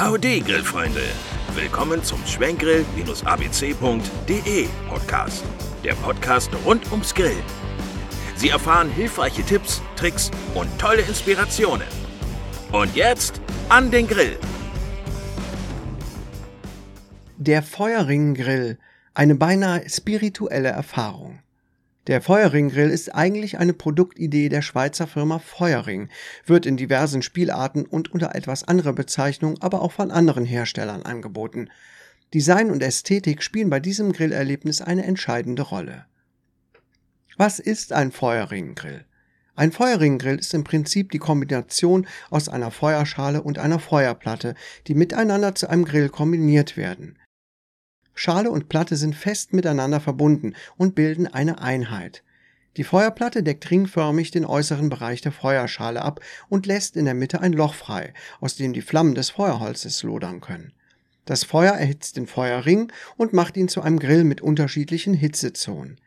Howdy, Grillfreunde! Willkommen zum Schwenkgrill-abc.de Podcast. Der Podcast rund ums Grillen. Sie erfahren hilfreiche Tipps, Tricks und tolle Inspirationen. Und jetzt an den Grill! Der Feuerringgrill. Eine beinahe spirituelle Erfahrung. Der Feuerringgrill ist eigentlich eine Produktidee der Schweizer Firma Feuerring, wird in diversen Spielarten und unter etwas anderer Bezeichnung aber auch von anderen Herstellern angeboten. Design und Ästhetik spielen bei diesem Grillerlebnis eine entscheidende Rolle. Was ist ein Feuerringgrill? Ein Feuerringgrill ist im Prinzip die Kombination aus einer Feuerschale und einer Feuerplatte, die miteinander zu einem Grill kombiniert werden. Schale und Platte sind fest miteinander verbunden und bilden eine Einheit. Die Feuerplatte deckt ringförmig den äußeren Bereich der Feuerschale ab und lässt in der Mitte ein Loch frei, aus dem die Flammen des Feuerholzes lodern können. Das Feuer erhitzt den Feuerring und macht ihn zu einem Grill mit unterschiedlichen Hitzezonen.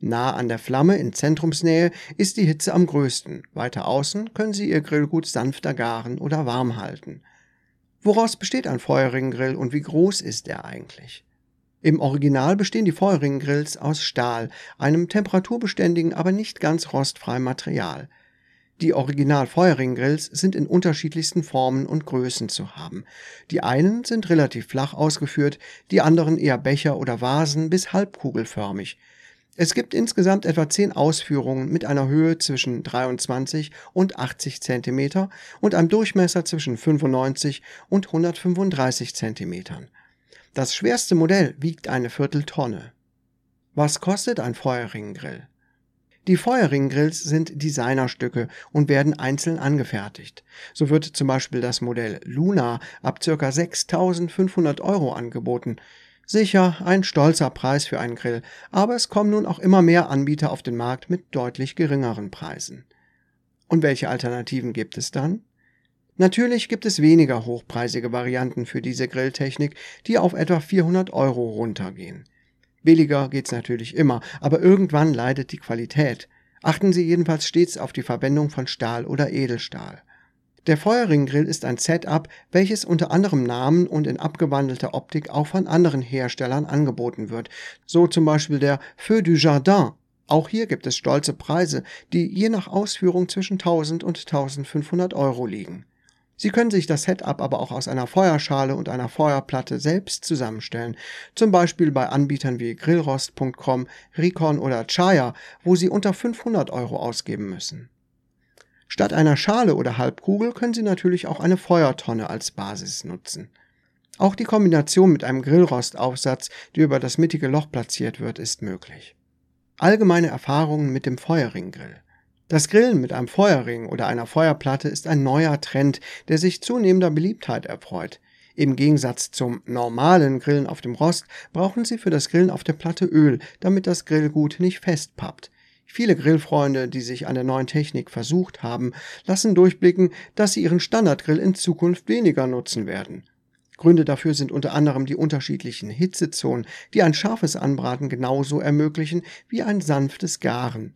Nah an der Flamme in Zentrumsnähe ist die Hitze am größten, weiter außen können Sie Ihr Grillgut sanfter garen oder warm halten. Woraus besteht ein Feuerringgrill und wie groß ist er eigentlich? Im Original bestehen die Feuerringgrills aus Stahl, einem temperaturbeständigen, aber nicht ganz rostfreien Material. Die Original Feuerringgrills sind in unterschiedlichsten Formen und Größen zu haben. Die einen sind relativ flach ausgeführt, die anderen eher Becher oder Vasen bis halbkugelförmig. Es gibt insgesamt etwa zehn Ausführungen mit einer Höhe zwischen 23 und 80 Zentimeter und einem Durchmesser zwischen 95 und 135 Zentimetern. Das schwerste Modell wiegt eine Vierteltonne. Was kostet ein Feuerringgrill? Die Feuerringgrills sind Designerstücke und werden einzeln angefertigt. So wird zum Beispiel das Modell Luna ab ca. 6500 Euro angeboten. Sicher ein stolzer Preis für einen Grill, aber es kommen nun auch immer mehr Anbieter auf den Markt mit deutlich geringeren Preisen. Und welche Alternativen gibt es dann? Natürlich gibt es weniger hochpreisige Varianten für diese Grilltechnik, die auf etwa 400 Euro runtergehen. Billiger geht's natürlich immer, aber irgendwann leidet die Qualität. Achten Sie jedenfalls stets auf die Verwendung von Stahl oder Edelstahl. Der Feuerringgrill ist ein Setup, welches unter anderem Namen und in abgewandelter Optik auch von anderen Herstellern angeboten wird, so zum Beispiel der Feu du Jardin. Auch hier gibt es stolze Preise, die je nach Ausführung zwischen 1000 und 1500 Euro liegen. Sie können sich das Setup aber auch aus einer Feuerschale und einer Feuerplatte selbst zusammenstellen, zum Beispiel bei Anbietern wie Grillrost.com, Recon oder Chaya, wo Sie unter 500 Euro ausgeben müssen. Statt einer Schale oder Halbkugel können Sie natürlich auch eine Feuertonne als Basis nutzen. Auch die Kombination mit einem Grillrostaufsatz, der über das mittige Loch platziert wird, ist möglich. Allgemeine Erfahrungen mit dem Feuerringgrill. Das Grillen mit einem Feuerring oder einer Feuerplatte ist ein neuer Trend, der sich zunehmender Beliebtheit erfreut. Im Gegensatz zum normalen Grillen auf dem Rost brauchen Sie für das Grillen auf der Platte Öl, damit das Grillgut nicht festpappt. Viele Grillfreunde, die sich an der neuen Technik versucht haben, lassen durchblicken, dass sie ihren Standardgrill in Zukunft weniger nutzen werden. Gründe dafür sind unter anderem die unterschiedlichen Hitzezonen, die ein scharfes Anbraten genauso ermöglichen wie ein sanftes Garen.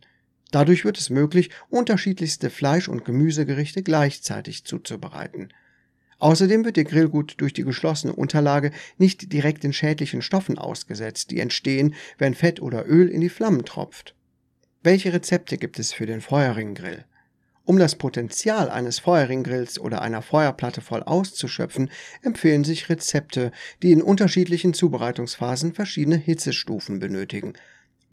Dadurch wird es möglich, unterschiedlichste Fleisch- und Gemüsegerichte gleichzeitig zuzubereiten. Außerdem wird Ihr Grillgut durch die geschlossene Unterlage nicht direkt den schädlichen Stoffen ausgesetzt, die entstehen, wenn Fett oder Öl in die Flammen tropft. Welche Rezepte gibt es für den Feuerringgrill? Um das Potenzial eines Feuerringgrills oder einer Feuerplatte voll auszuschöpfen, empfehlen sich Rezepte, die in unterschiedlichen Zubereitungsphasen verschiedene Hitzestufen benötigen.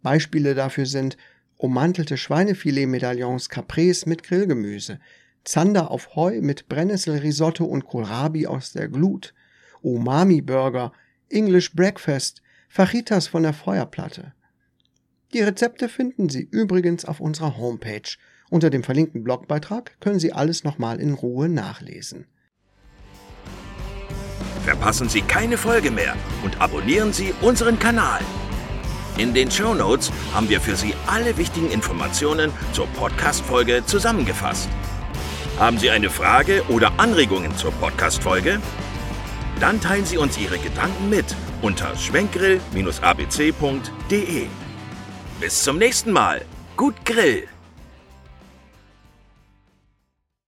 Beispiele dafür sind ummantelte Schweinefilet-Medaillons Caprese mit Grillgemüse, Zander auf Heu mit Brennnesselrisotto und Kohlrabi aus der Glut, Umami-Burger, English Breakfast, Fajitas von der Feuerplatte. Die Rezepte finden Sie übrigens auf unserer Homepage. Unter dem verlinkten Blogbeitrag können Sie alles nochmal in Ruhe nachlesen. Verpassen Sie keine Folge mehr und abonnieren Sie unseren Kanal. In den Show Notes haben wir für Sie alle wichtigen Informationen zur Podcast-Folge zusammengefasst. Haben Sie eine Frage oder Anregungen zur Podcast-Folge? Dann teilen Sie uns Ihre Gedanken mit unter schwenkgrill-abc.de. Bis zum nächsten Mal. Gut Grill!